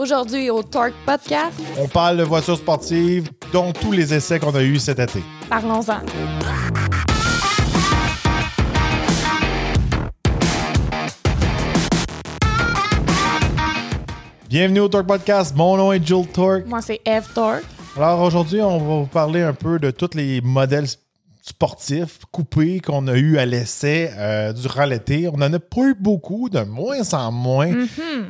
Aujourd'hui au Torque Podcast, On parle de voitures sportives, dont tous les essais qu'on a eus cet été. parlons-en. Bienvenue au Torque Podcast. Mon nom est Jules Torque. Moi, c'est Eve Torque. Alors aujourd'hui, on va vous parler un peu de tous les modèles sportifs coupés qu'on a eu à l'essai euh, durant l'été. On en a pas eu beaucoup, de moins en moins.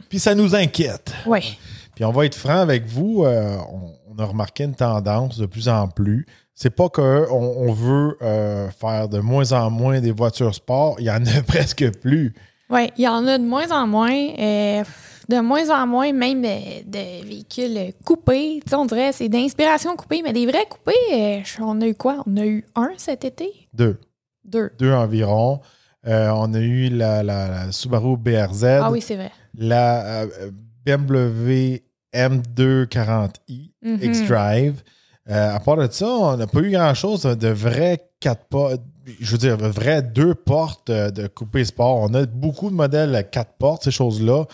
Puis ça nous inquiète. Oui. Puis on va être franc avec vous, euh, on, on a remarqué une tendance de plus en plus. C'est pas qu'on on veut euh, faire de moins en moins des voitures sport, il y en a presque plus. Oui, il y en a de moins en moins. De moins en moins, même de véhicules coupés. Tu sais, on dirait c'est d'inspiration coupée, mais des vrais coupés, euh, on a eu quoi? On a eu un cet été? Deux. Deux. Deux environ. Euh, on a eu la, la- la Subaru BRZ, Ah oui, c'est vrai. la euh, BMW M240i Mhm. X-Drive. Euh, à part de ça, on n'a pas eu grand-chose de vrais quatre portes. Je veux dire, de vrais deux portes euh, de coupé sport. On a beaucoup de modèles à quatre portes, ces choses-là.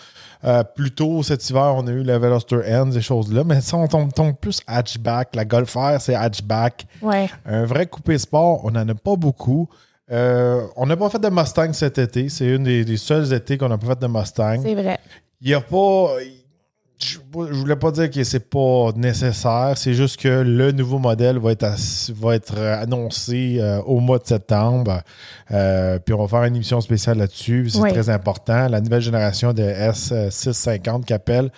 Euh, plus tôt cet hiver, on a eu la Veloster N, ces choses-là. Mais ça, on tombe, tombe plus hatchback. La Golf R, c'est hatchback. Ouais. Un vrai coupé sport, on n'en a pas beaucoup. Euh, on n'a pas fait de Mustang cet été. C'est une des, des seuls étés qu'on n'a pas fait de Mustang. C'est vrai. Il n'y a pas. Je, voulais pas dire que c'est pas nécessaire. C'est juste que le nouveau modèle va être, va être euh, annoncé euh, au mois de septembre. Euh, puis on va faire une émission spéciale là-dessus. C'est Oui. très important. La nouvelle génération de S650 qu'appelle.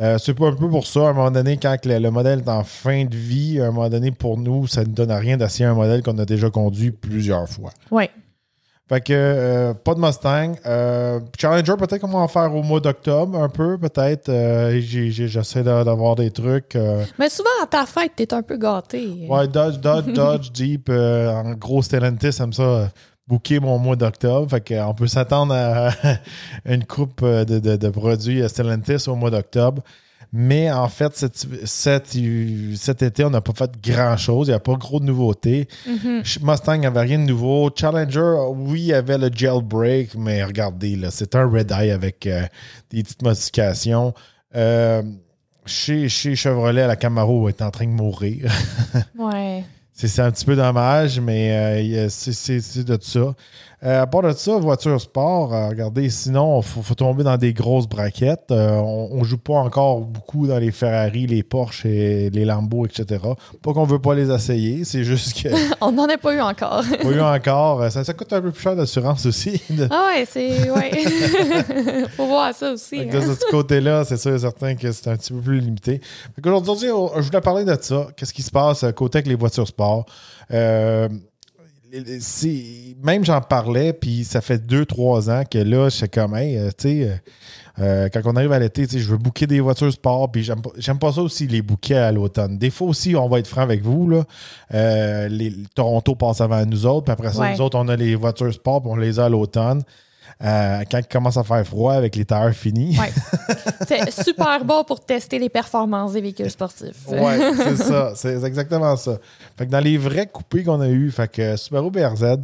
Euh, c'est pas un peu pour ça. À un moment donné, quand le, le modèle est en fin de vie, à un moment donné, pour nous, ça ne donne à rien d'essayer un modèle qu'on a déjà conduit plusieurs fois. Oui. Fait que euh, pas de Mustang. Euh, Challenger, peut-être qu'on va en faire au mois d'octobre, un peu, peut-être. Euh, J'essaie d'a- d'avoir des trucs. euh, Mais souvent, à ta fête, t'es un peu gâté. ouais, Dodge, Dodge, Dodge, Jeep, euh, en gros, Stellantis aime ça euh, booker mon mois d'octobre. Fait qu'on peut s'attendre à une coupe de, de- de produits Stellantis au mois d'octobre. Mais en fait, cet, cet- cet été, on n'a pas fait grand-chose. Il n'y a pas gros de nouveautés. Mhm. Mustang n'avait rien de nouveau. Challenger, oui, il y avait le jailbreak, mais regardez, là, c'est un Red Eye avec euh, des petites modifications. Euh, chez, chez Chevrolet, la Camaro est en train de mourir. Ouais. c'est un petit peu dommage, mais euh, c'est de ça. Euh, à part de ça, voiture sport, euh, regardez, sinon, il faut, faut tomber dans des grosses braquettes. Euh, on, ne joue pas encore beaucoup dans les Ferrari, les Porsche et les Lambo, etc. Pas qu'on veut pas les essayer, c'est juste que On n'en a pas eu encore. pas eu encore. Euh, Ça, ça coûte un peu plus cher d'assurance aussi. Ah ouais, c'est. Ouais. Faut voir ça aussi. Hein. de ce côté-là, c'est sûr et certain que c'est un petit peu plus limité. On- je voulais parler de ça. Qu'est-ce qui se passe à côté avec les voitures sport? Euh, même j'en parlais, puis ça fait deux, trois ans que là, je sais comme, hey, euh, tu sais, euh, euh, quand on arrive à l'été, tu sais, je veux booker des voitures sport, puis j'aime pas, j'aime pas ça aussi, les bouquets à l'automne. Des fois aussi, on va être franc avec vous, là. Euh, les, Toronto passe avant nous autres, puis après ça, Ouais. nous autres, on a les voitures sport, puis on les a à l'automne. Euh, quand il commence à faire froid avec les tailleurs finis. Ouais. C'est super bon pour tester les performances des véhicules sportifs. Ouais, c'est ça. C'est exactement ça. Fait que dans les vrais coupés qu'on a eu, fait que Subaru BRZ,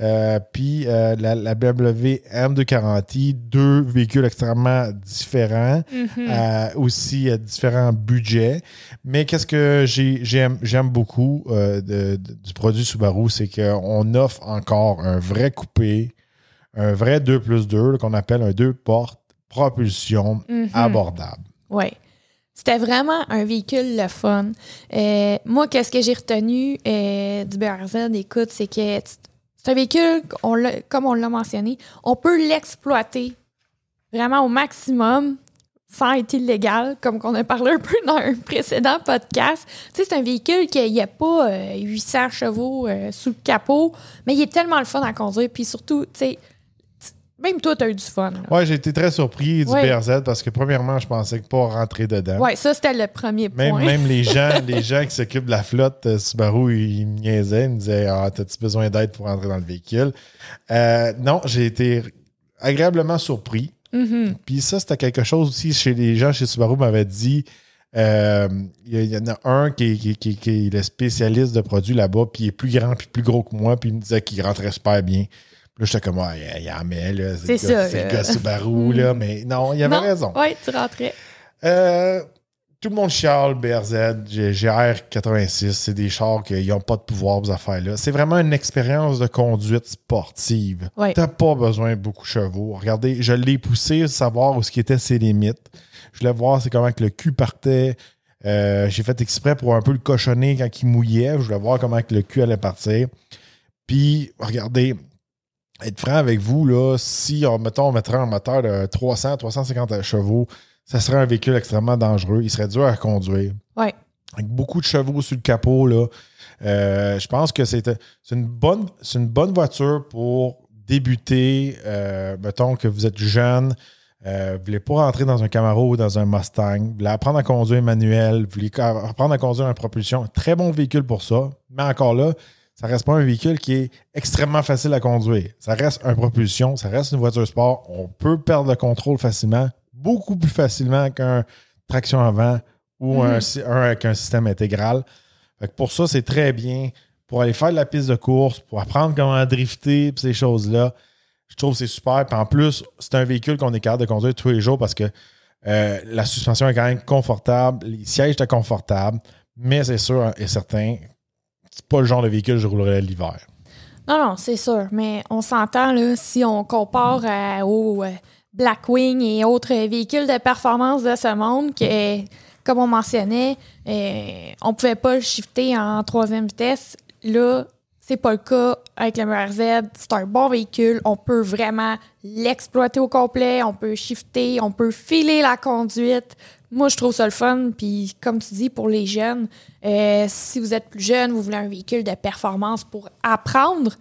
euh, puis euh, la, la BMW M240i, deux véhicules extrêmement différents, Mhm. euh, aussi à différents budgets. Mais qu'est-ce que j'ai- j'aime beaucoup euh, de- de- du produit Subaru, c'est qu'on offre encore un vrai coupé, un vrai 2 plus 2, là, qu'on appelle un 2 portes propulsion Mhm. abordable. Oui. C'était vraiment un véhicule le fun. Euh, moi, qu'est-ce que j'ai retenu euh, du BRZ, écoute, c'est que c'est un véhicule, on comme on l'a mentionné, on peut l'exploiter vraiment au maximum sans être illégal, comme qu'on a parlé un peu dans un précédent podcast. Tu sais, c'est un véhicule qui n'y a pas euh, 800 chevaux euh, sous le capot, mais il est tellement le fun à conduire. Puis surtout, tu sais, même toi, tu as eu du fun. là. Ouais, j'ai été très surpris du Ouais. BRZ parce que premièrement, je pensais que pas rentrer dedans. Ouais, ça, c'était le premier point. même les gens, les gens qui s'occupent de la flotte euh, Subaru, ils me niaisaient, ils me disaient Ah, t'as-tu besoin d'aide pour entrer dans le véhicule? Euh, non, j'ai été agréablement surpris. Mhm. Puis ça, c'était quelque chose aussi chez les gens chez Subaru m'avaient dit. euh, Il y, en a un qui, est- qui- qui- qui est le spécialiste de produits là-bas, puis il est plus grand puis plus gros que moi, puis il me disait qu'il rentrait super bien. Là, j'étais comme, ouais, il y en met, là. C'est le gars- ça, C'est le là. gars Subaru, là. Mais non, il avait Non, raison. Ouais, tu rentrais. Euh, tout le monde chiale BRZ, GR 86, c'est des chars qui n'ont pas de pouvoir, ces affaires-là. C'est vraiment une expérience de conduite sportive. Ouais. T'as pas besoin de beaucoup de chevaux. Regardez, je l'ai poussé, savoir où ce qui était ses limites. Je voulais voir c'est comment que le cul partait. Euh, J'ai fait exprès pour un peu le cochonner quand il mouillait. Je voulais voir comment que le cul allait partir. Puis, regardez, être franc avec vous, là, si, on, mettons, on mettrait un moteur de 300, 350 chevaux, ça serait un véhicule extrêmement dangereux. Il serait dur à conduire. Ouais. Avec beaucoup de chevaux sur le capot, là. Euh, je pense que c'est une bonne, c'est une bonne voiture pour débuter. Euh, mettons que vous êtes jeune, euh, vous voulez pas rentrer dans un Camaro ou dans un Mustang, vous voulez apprendre à conduire manuel, vous voulez apprendre à conduire en propulsion. Très bon véhicule pour ça. Mais encore là, ça reste pas un véhicule qui est extrêmement facile à conduire. Ça reste un propulsion, ça reste une voiture sport. On peut perdre le contrôle facilement, beaucoup plus facilement qu'un traction avant ou un, un avec un système intégral. Fait que pour ça, c'est très bien. Pour aller faire de la piste de course, pour apprendre comment drifter, ces choses-là, je trouve que c'est super. Puis en plus, c'est un véhicule qu'on est capable de conduire tous les jours parce que euh, la suspension est quand même confortable, les sièges étaient confortables, mais c'est sûr et certain, c'est pas le genre de véhicule que je roulerais l'hiver. Non, non, c'est sûr. Mais on s'entend, là, si on compare à- au euh, Blackwing et autres véhicules de performance de ce monde, que, comme on mentionnait, euh, on pouvait pas le shifter en troisième vitesse. Là, c'est pas le cas avec le MRZ. C'est un bon véhicule. On peut vraiment l'exploiter au complet. On peut shifter. On peut filer la conduite. Moi, je trouve ça le fun. Puis, comme tu dis, pour les jeunes, euh, si vous êtes plus jeune, vous voulez un véhicule de performance pour apprendre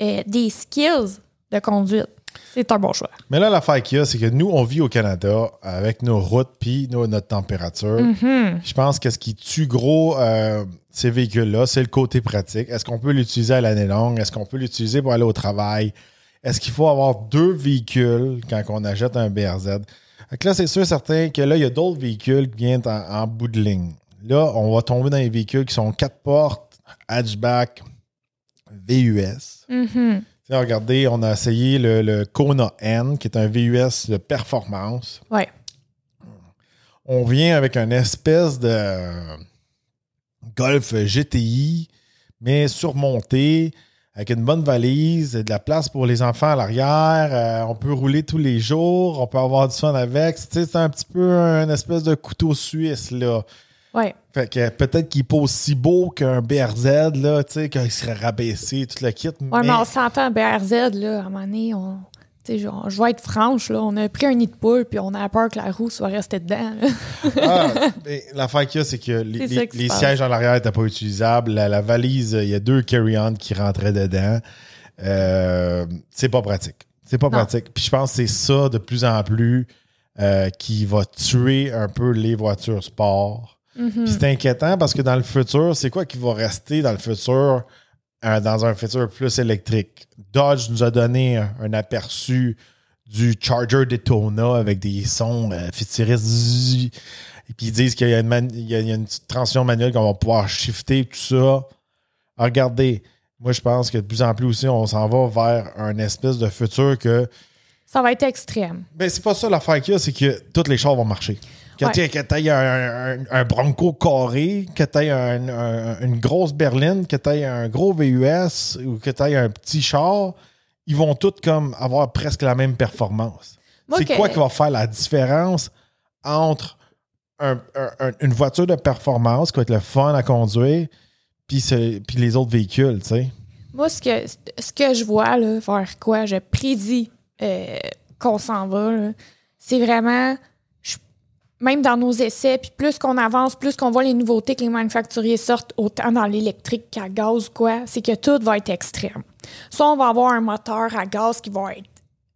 euh, des skills de conduite, c'est un bon choix. Mais là, l'affaire qu'il y a, c'est que nous, on vit au Canada avec nos routes puis notre température. Je pense que ce qui tue gros euh, ces véhicules-là, c'est le côté pratique. Est-ce qu'on peut l'utiliser à l'année longue? Est-ce qu'on peut l'utiliser pour aller au travail? Est-ce qu'il faut avoir deux véhicules quand on achète un BRZ? Là, c'est sûr certain que là, il y a d'autres véhicules qui viennent en, en bout de ligne. Là, on va tomber dans les véhicules qui sont quatre portes, hatchback, VUS. Mhm. Sais, regardez, on a essayé le, le Kona N, qui est un VUS de performance. Ouais. On vient avec une espèce de Golf GTI, mais surmonté, avec une bonne valise, de la place pour les enfants à l'arrière. Euh, on peut rouler tous les jours, on peut avoir du fun avec. C'est un petit peu un espèce de couteau suisse, là. Ouais. Fait que peut-être qu'il n'est pas aussi beau qu'un BRZ, là, tu sais, qu'il serait rabaissé, tout le kit. Ouais, mais- mais on s'entend, BRZ, là, à un moment donné, on. genre, je vais être franche, là, on a pris un nid de poule, puis on a peur que la roue soit restée dedans. Ah, l'affaire qu'il y a, c'est que les, sièges en arrière n'étaient pas utilisables. La, la valise, il y a deux carry-on qui rentraient dedans. Euh, c'est pas pratique. C'est pas Non. pratique. Puis je pense que c'est ça de plus en plus euh, qui va tuer un peu les voitures sport. Mhm. Puis c'est inquiétant parce que dans le futur, c'est quoi qui va rester dans le futur, euh, dans un futur plus électrique? Dodge nous a donné un, un aperçu du Charger Daytona avec des sons euh, futuristes. Et puis ils disent qu'il y, a une man- il y a- il y a une petite transition manuelle qu'on va pouvoir shifter, tout ça. Ah, Regardez, moi je pense que de plus en plus aussi, on s'en va vers un espèce de futur que Ça va être extrême. ben, c'est pas ça l'affaire qu'il y a, c'est que tous les chars vont marcher. Que Ouais. tu aies un, un- un Bronco carré, que tu aies une grosse berline, que tu aies un gros VUS ou que tu aies un petit char, ils vont tous comme avoir presque la même performance. C'est quoi qui va faire la différence entre un- un- un- une voiture de performance qui va être le fun à conduire puis puis les autres véhicules, tu sais? Moi, ce que, ce que je vois, là, vers quoi? Je prédis euh, qu'on s'en va, c'est vraiment, même dans nos essais, puis plus qu'on avance, plus qu'on voit les nouveautés que les manufacturiers sortent, autant dans l'électrique qu'à gaz quoi, c'est que tout va être extrême. Soit on va avoir un moteur à gaz qui va être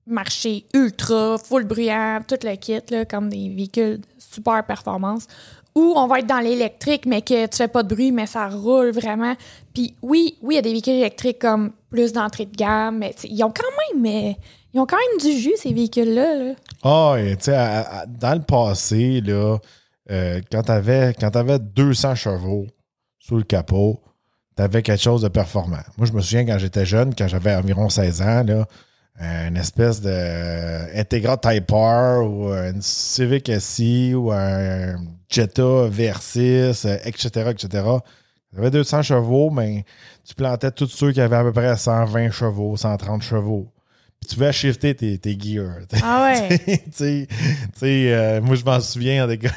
marché ultra, full bruyant, tout le kit, comme des véhicules super performance. Ou on va être dans l'électrique, mais que tu fais pas de bruit, mais ça roule vraiment. Puis oui, oui, il y a des véhicules électriques comme plus d'entrée de gamme, mais ils ont quand même, mais, ils ont quand même du jus, ces véhicules-là. là. Ah, tu sais, dans le passé, là, euh, quand tu avais, 200 chevaux sous le capot, tu avais quelque chose de performant. Moi, je me souviens quand j'étais jeune, quand j'avais environ 16 ans, là, une espèce de euh, Integra Type R ou une Civic SI ou un Jetta VR6, etc., etc. Tu avais 200 chevaux, mais tu plantais tous ceux qui avaient à peu près 120 chevaux, 130 chevaux tu vas shifter tes, tes gears. Ah ouais. tu sais, euh, moi, je m'en souviens, gars.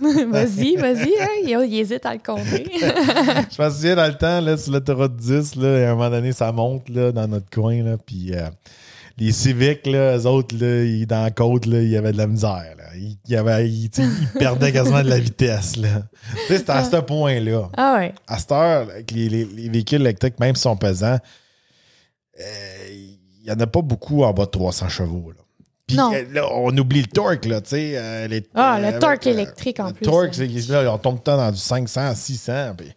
vas-y, vas-y, hein, il, hésite à le compter. je m'en souviens dans le temps, là, sur l'autoroute 10, là, à un moment donné, ça monte là, dans notre coin, là, puis euh, les civiques, là, eux autres, là, ils, dans la côte, là, il y avait de la misère. Là. Ils, ils, perdaient quasiment de la vitesse. Là. C'était à ce point-là. Ah ouais. À cette heure, les, les, les véhicules électriques, même s'ils sont pesants, euh, il n'y en a pas beaucoup en bas de 300 chevaux. Là. Puis euh, là, on oublie le torque, là, tu sais. Euh, ah, le euh, torque électrique en plus. Le torque, c'est, là, on tombe tout le temps dans du 500, 600. Puis,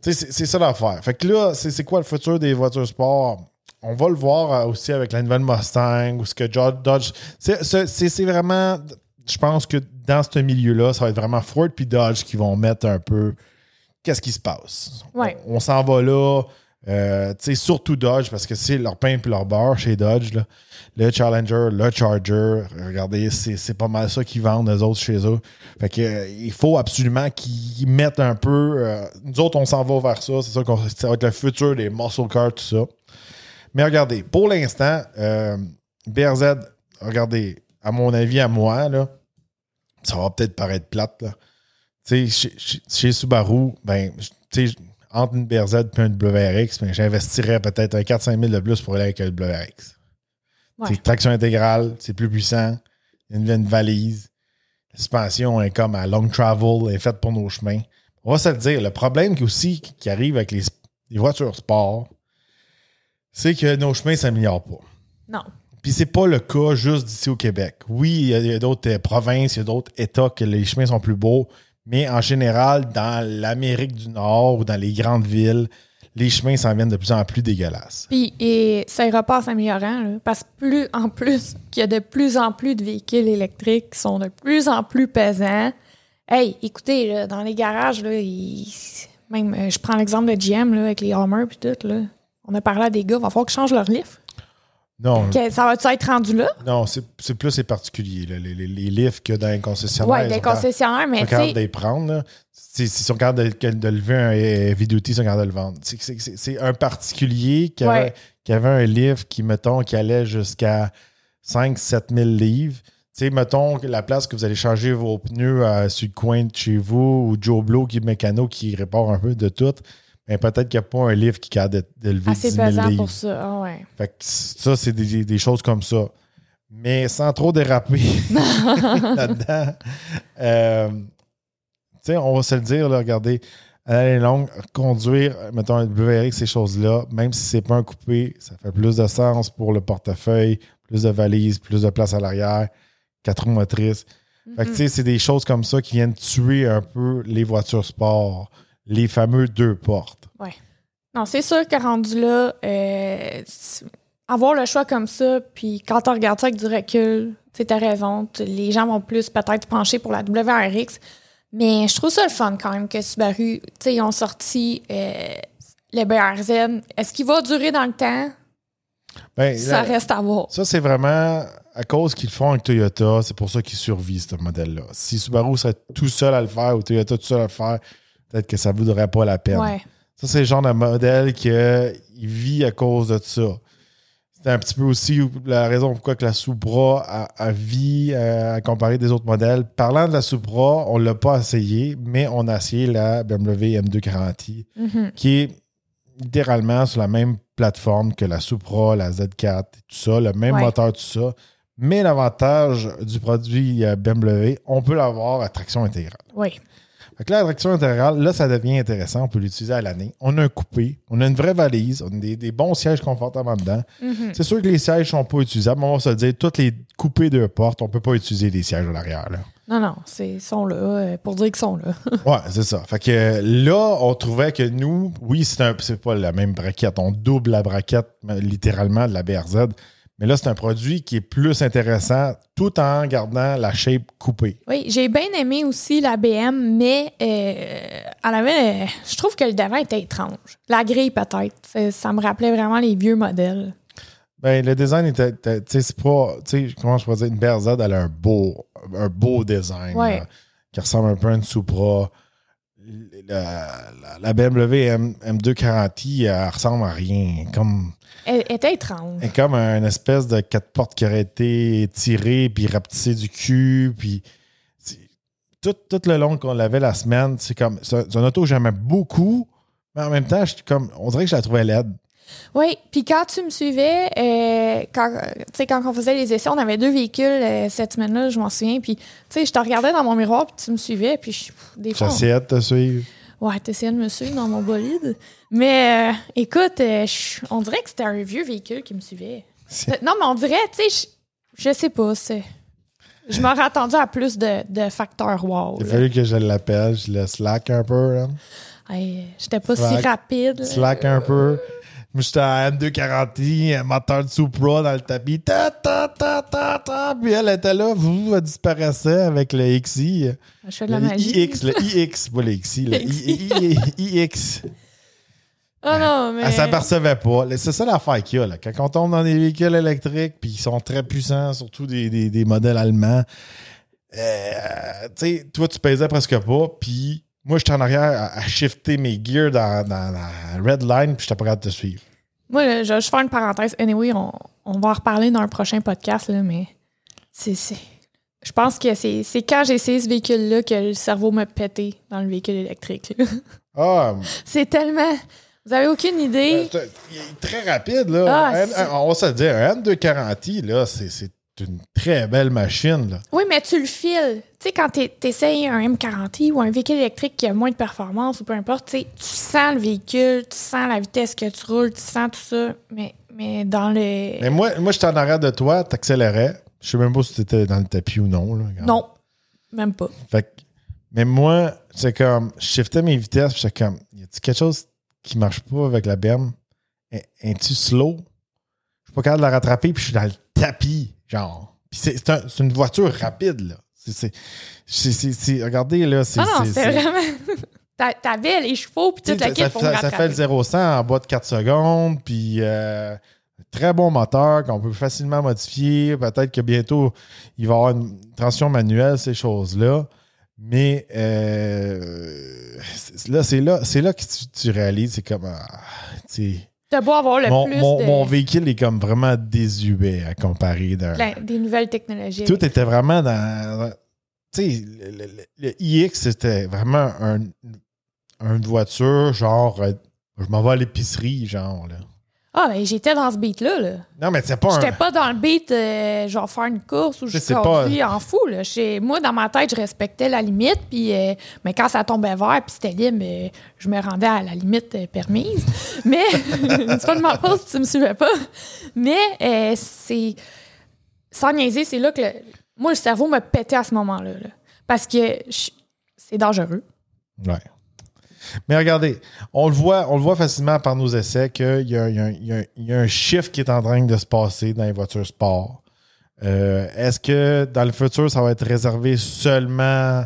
c'est, c'est ça l'affaire. Fait que là, c'est, quoi le futur des voitures sport? On va le voir aussi avec la nouvelle Mustang ou ce que Dodge. C'est, vraiment. Je pense que dans ce milieu-là, ça va être vraiment Ford puis Dodge qui vont mettre un peu. Qu'est-ce qui se passe? Ouais. on s'en va là. Euh, surtout Dodge, parce que c'est leur pain et leur beurre chez Dodge. Le Challenger, le Charger, regardez, c'est pas mal ça qu'ils vendent, eux autres, chez eux. Fait que, euh, il faut absolument qu'ils mettent un peu. Euh, nous autres, on s'en va vers ça. C'est ça, ça va être le futur des muscle cars, tout ça. Mais regardez, pour l'instant, BRZ, regardez, à mon avis, à moi, là, ça va peut-être paraître plate. Là. Chez, chez, chez, Subaru, ben, entre une BRZ et un WRX, mais j'investirais peut-être un 4-5 000 de plus pour aller avec un WRX. C'est traction intégrale, c'est plus puissant, il y a une, valise. La suspension est comme à long travel, elle est faite pour nos chemins. On va se le dire. Le problème qui aussi qui arrive avec les, voitures sport, c'est que nos chemins ne s'améliorent pas. Non. Puis c'est pas le cas juste d'ici au Québec. Oui, il y a, d'autres euh, provinces, il y a d'autres États que les chemins sont plus beaux, mais en général, dans l'Amérique du Nord ou dans les grandes villes, les chemins s'en viennent de plus en plus dégueulasses. Puis, et ça ira pas s'améliorant, parce que plus en plus qu'il y a de plus en plus de véhicules électriques qui sont de plus en plus pesants. Hey, écoutez, dans les garages, là, même, euh, je prends l'exemple de GM avec les Hummer et tout. Là. On a parlé à des gars, il va falloir qu'ils changent leur lift. Non. ça va-tu être rendu là? Non, c'est plus les particuliers, les, les, les, lifts que dans les concessionnaires. Oui, les concessionnaires, mais tu sais. de les prendre. S'ils sont capables de, de, lever un duty, ils sont capables de le vendre. C'est un particulier qui avait, qui avait un lift qui, mettons, qui allait jusqu'à 5-7 000 livres. Tu sais, mettons la place que vous allez changer vos pneus euh, sur le coin de chez vous ou Joe Blow qui est mécano qui répare un peu de tout mais peut-être qu'il n'y a pas un livre qui a d'élever 10 000 livres. pour ça, ah ouais. Fait que ça, c'est des, choses comme ça. Mais sans trop déraper là-dedans, euh, on va se le dire, là, regardez, l'année longue, conduire, mettons, un WRX, ces choses-là, même si c'est pas un coupé, ça fait plus de sens pour le portefeuille, plus de valises, plus de place à l'arrière, quatre roues motrices. Fait que, tu sais, mm-hmm. c'est des choses comme ça qui viennent tuer un peu les voitures sport les fameux deux portes. Oui. Non, c'est sûr que rendu là, euh, avoir le choix comme ça, puis quand on regarde ça avec du recul, tu as raison, les gens vont plus peut-être pencher pour la WRX. Mais je trouve ça le fun quand même que Subaru, tu sais, ils ont sorti euh, le BRZ. Est-ce qu'il va durer dans le temps? Ben, ça reste à voir. Ça, c'est vraiment à cause qu'ils le font avec Toyota, c'est pour ça qu'ils survivent, ce modèle-là. Si Subaru serait tout seul à le faire ou Toyota tout seul à le faire, peut-être que ça ne voudrait pas la peine. Ça, c'est le genre de modèle qui vit à cause de ça. C'est un petit peu aussi la raison pourquoi que la Supra a, vie euh, à comparer des autres modèles. Parlant de la Supra, on ne l'a pas essayé, mais on a essayé la BMW M240i, mm-hmm. qui est littéralement sur la même plateforme que la Supra, la Z4, tout ça, le même moteur, tout ça. Mais l'avantage du produit euh, BMW, on peut l'avoir à traction intégrale. Oui. Fait là, la traction intégrale, là, ça devient intéressant. On peut l'utiliser à l'année. On a un coupé, on a une vraie valise, on a des, bons sièges confortables dedans. Mhm. C'est sûr que les sièges ne sont pas utilisables, mais on va se dire, toutes les coupées de portes, on ne peut pas utiliser les sièges à l'arrière. Non, non, ils sont là euh, pour dire qu'ils sont là. ouais, c'est ça. Fait que là, on trouvait que nous, oui, c'est pas la même braquette. On double la braquette littéralement de la BRZ. Mais là, c'est un produit qui est plus intéressant tout en gardant la shape coupée. Oui, j'ai bien aimé aussi la BM, mais euh, avait, je trouve que le devant était étrange. La grille, peut-être. Ça me rappelait vraiment les vieux modèles. Ben, le design était. était- Tu sais, c'est pas. Tu sais, comment je pourrais dire, une BRZ, elle a un beau, un beau design. Ouais. là, qui ressemble un peu à une Supra. La, la- la BMW M, M240i, elle ressemble à rien. Comme, Elle était étrange. elle est comme une espèce de quatre portes qui aurait été tirée puis rapetissée du cul. Puis tout, tout le long qu'on l'avait la semaine, c'est comme. C'est un, auto que j'aimais beaucoup, mais en même temps, je, comme, on dirait que je la trouvais laide. Oui, puis quand tu me suivais, euh, quand, euh, tu sais, quand on faisait les essais, on avait deux véhicules euh, cette semaine-là, je m'en souviens. Puis, tu sais, je te regardais dans mon miroir, puis tu me suivais, puis je- des fois. J'essayais de te suivre. Ouais, t'essayais de me suivre dans mon bolide. Mais euh, écoute, euh, je- on dirait que c'était un vieux véhicule qui me suivait. Non, mais on dirait, tu sais, je, je sais pas. Je m'aurais attendu à plus de, de facteurs wow. Il a fallu que je l'appelle, je le slack un peu. Hey, J'étais pas Slack. si rapide. Slack un peu. Moi, j'étais à M240i, un moteur de Supra dans le tapis. Ta, ta, ta, ta, ta. Puis elle était là, vous, elle disparaissait avec le XI. Je fais de la Le magie. iX, le iX, pas le XI, le iX. Oh non, mais. Elle s'apercevait pas. C'est ça l'affaire qu'il y a. Là. Quand on tombe dans des véhicules électriques, puis ils sont très puissants, surtout des, des- des modèles allemands, euh, tu sais, toi, tu pesais presque pas, puis moi, j'étais en arrière à, à shifter mes gears dans, dans la red line, puis j'étais pas capable de te suivre. Moi, je vais juste faire une parenthèse. Anyway, on, on va en reparler dans un prochain podcast, là, mais c'est. c'est- Je pense que c'est c'est quand j'ai essayé ce véhicule-là que le cerveau m'a pété dans le véhicule électrique. là. Ah, c'est tellement. Vous avez aucune idée? c'est- il est très rapide, là. Ah, Un- c'est- un- on va se dire, un M240i, là, c'est une très belle machine, là. Oui, mais tu le files. Tu sais, quand tu essayes un M40i ou un véhicule électrique qui a moins de performance ou peu importe, tu tu sens le véhicule, tu sens la vitesse que tu roules, tu sens tout ça. Mais, mais dans le. Mais moi, moi j'étais en arrière de toi, t'accélérais. Je sais même pas si t'étais dans le tapis ou non, là. Non, même pas. Fait que- mais moi, c'est comme, je shiftais mes vitesses, puis j'étais comme, y a-tu quelque chose qui marche pas avec la BM? Es- Es-tu slow? Je suis pas capable de la rattraper, puis je suis dans le tapis, genre. Puis c'est c'est un- c'est une voiture rapide, là. C'est- regardez, là, c'est. Ah non, c'est- vraiment. T'a- T'avais les chevaux puis tu toute la ça, kit pour ça- ça fait le 0-100 en bas de 4 secondes, puis euh, très bon moteur qu'on peut facilement modifier. Peut-être que bientôt, il va y avoir une transition manuelle, ces choses-là. Mais euh, c'est- là, c'est là, c'est là que tu, tu réalises, c'est comme. ah, tu sais, T'as beau avoir le mon, plus mon- de- mon véhicule est comme vraiment désuet à comparer d'un. plein- des nouvelles technologies. Tout était vraiment dans. tu sais, le, le- le- le iX, c'était vraiment un, une voiture, genre, euh, je m'en vais à l'épicerie, genre, là. Ah, ben j'étais dans ce beat-là. Là. Non, mais c'est pas un. J'étais pas dans le beat, euh, genre faire une course où je sais conduis en fou. Là. Moi, dans ma tête, je respectais la limite. Puis, euh, mais quand ça tombait vert puis c'était libre, euh, je me rendais à la limite euh, permise. Mais c'est pas de ma faute si tu me suivais pas. Mais c'est. Sans niaiser, c'est là que le- moi, le cerveau me pétait à ce moment-là. là. Parce que c'est dangereux. Ouais. Mais regardez, on le voit, on le voit facilement par nos essais qu'il y y a un- chiffre qui est en train de se passer dans les voitures sport. Euh, Est-ce que dans le futur, ça va être réservé seulement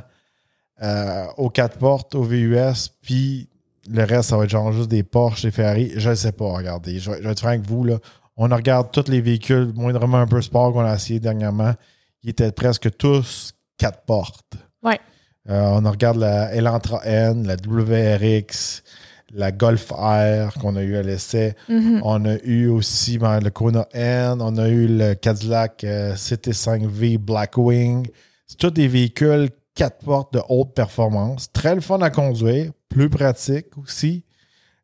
euh, aux quatre portes, aux VUS, puis le reste, ça va être genre juste des Porsche, des Ferrari? Je ne sais pas, regardez. Je vais être franc avec vous. Là. On regarde tous les véhicules, moindrement un peu sport qu'on a essayé dernièrement. Ils étaient presque tous quatre portes. Ouais. Euh, on regarde la Elantra N, la WRX, la Golf R qu'on a eu à l'essai. Mhm. On a eu aussi ben, le Kona N, on a eu le Cadillac euh, CT5V Blackwing. C'est tous des véhicules quatre portes de haute performance. Très le fun à conduire, plus pratique aussi.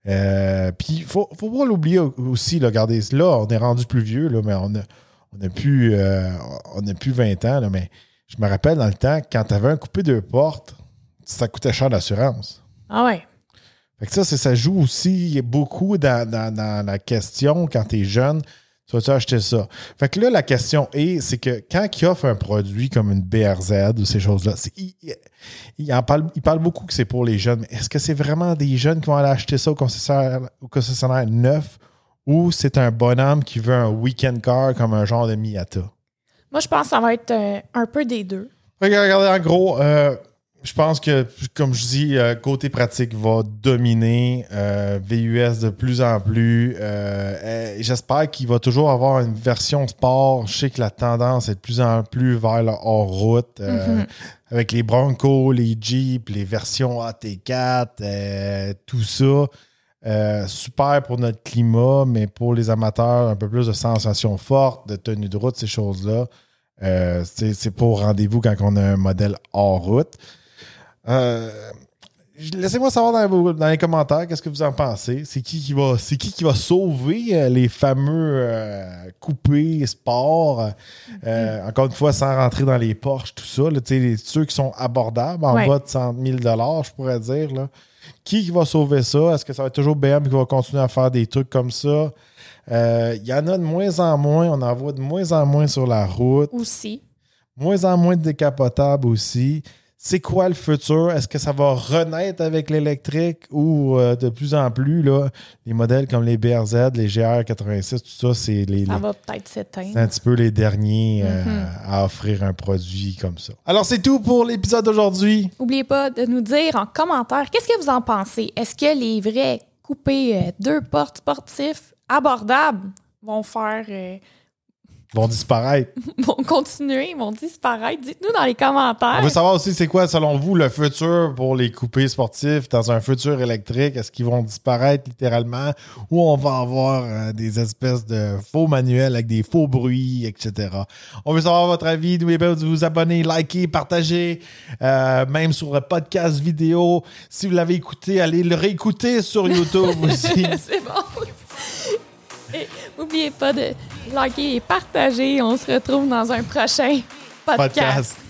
Euh, Puis il faut, faut pas l'oublier aussi, là, regardez, là, on est rendu plus vieux, là, mais on a, on a plus, euh, on a plus 20 ans, là, mais je me rappelle dans le temps, quand tu avais un coupé deux portes, ça coûtait cher d'assurance. Ah ouais. Fait que ça, ça joue aussi beaucoup dans, dans- dans la question quand tu es jeune. Tu vas-tu acheter ça? Fait que là, la question est, c'est que quand il offre un produit comme une BRZ ou ces choses-là, c'est- il, il- il en parle, il parle beaucoup que c'est pour les jeunes, mais est-ce que c'est vraiment des jeunes qui vont aller acheter ça au concessionnaire, au concessionnaire neuf ou c'est un bonhomme qui veut un weekend car comme un genre de Miata? Moi, je pense que ça va être euh, un peu des deux. Regardez, en gros, euh, Je pense que, comme je dis, euh, côté pratique va dominer. VUS de plus en plus. J'espère qu'il va toujours avoir une version sport. Je sais que la tendance est de plus en plus vers le hors-route. Mhm. Avec les Broncos, les Jeep, les versions AT4, euh, tout ça. Euh, super pour notre climat, mais pour les amateurs, un peu plus de sensations fortes, de tenue de route, ces choses-là. Euh, c'est au rendez-vous quand on a un modèle hors route. Euh, Laissez-moi savoir dans, vos- dans les commentaires qu'est-ce que vous en pensez? C'est qui qui va, c'est qui qui va sauver les fameux euh, coupés sport. Euh, Encore une fois, sans rentrer dans les Porsche, tout ça. là, les- ceux qui sont abordables, en Ouais. bas de 100 000 je pourrais dire. Là. Qui qui va sauver ça? Est-ce que ça va être toujours BM qui va continuer à faire des trucs comme ça? Euh, Il y en a de moins en moins. On en voit de moins en moins sur la route Aussi. moins en moins de décapotables aussi. C'est quoi le futur? Est-ce que ça va renaître avec l'électrique ou euh, de plus en plus, là, les modèles comme les BRZ, les GR86, tout ça, c'est les, Ça les- va peut-être c'est un petit peu les derniers euh, Mhm. à offrir un produit comme ça. Alors, c'est tout pour l'épisode d'aujourd'hui. N'oubliez pas de nous dire en commentaire qu'est-ce que vous en pensez. Est-ce que les vrais coupés euh, deux portes sportifs abordables vont faire vont disparaître. vont continuer, vont disparaître? Dites-nous dans les commentaires. On veut savoir aussi, c'est quoi, selon vous, le futur pour les coupés sportifs dans un futur électrique? Est-ce qu'ils vont disparaître littéralement? Ou on va avoir euh, des espèces de faux manuels avec des faux bruits, etc.? On veut savoir votre avis. N'oubliez pas de vous abonner, liker, partager, euh, même sur le podcast vidéo. Si vous l'avez écouté, allez le réécouter sur YouTube aussi. C'est bon. N'oubliez pas de liker et partager. On se retrouve dans un prochain podcast. podcast.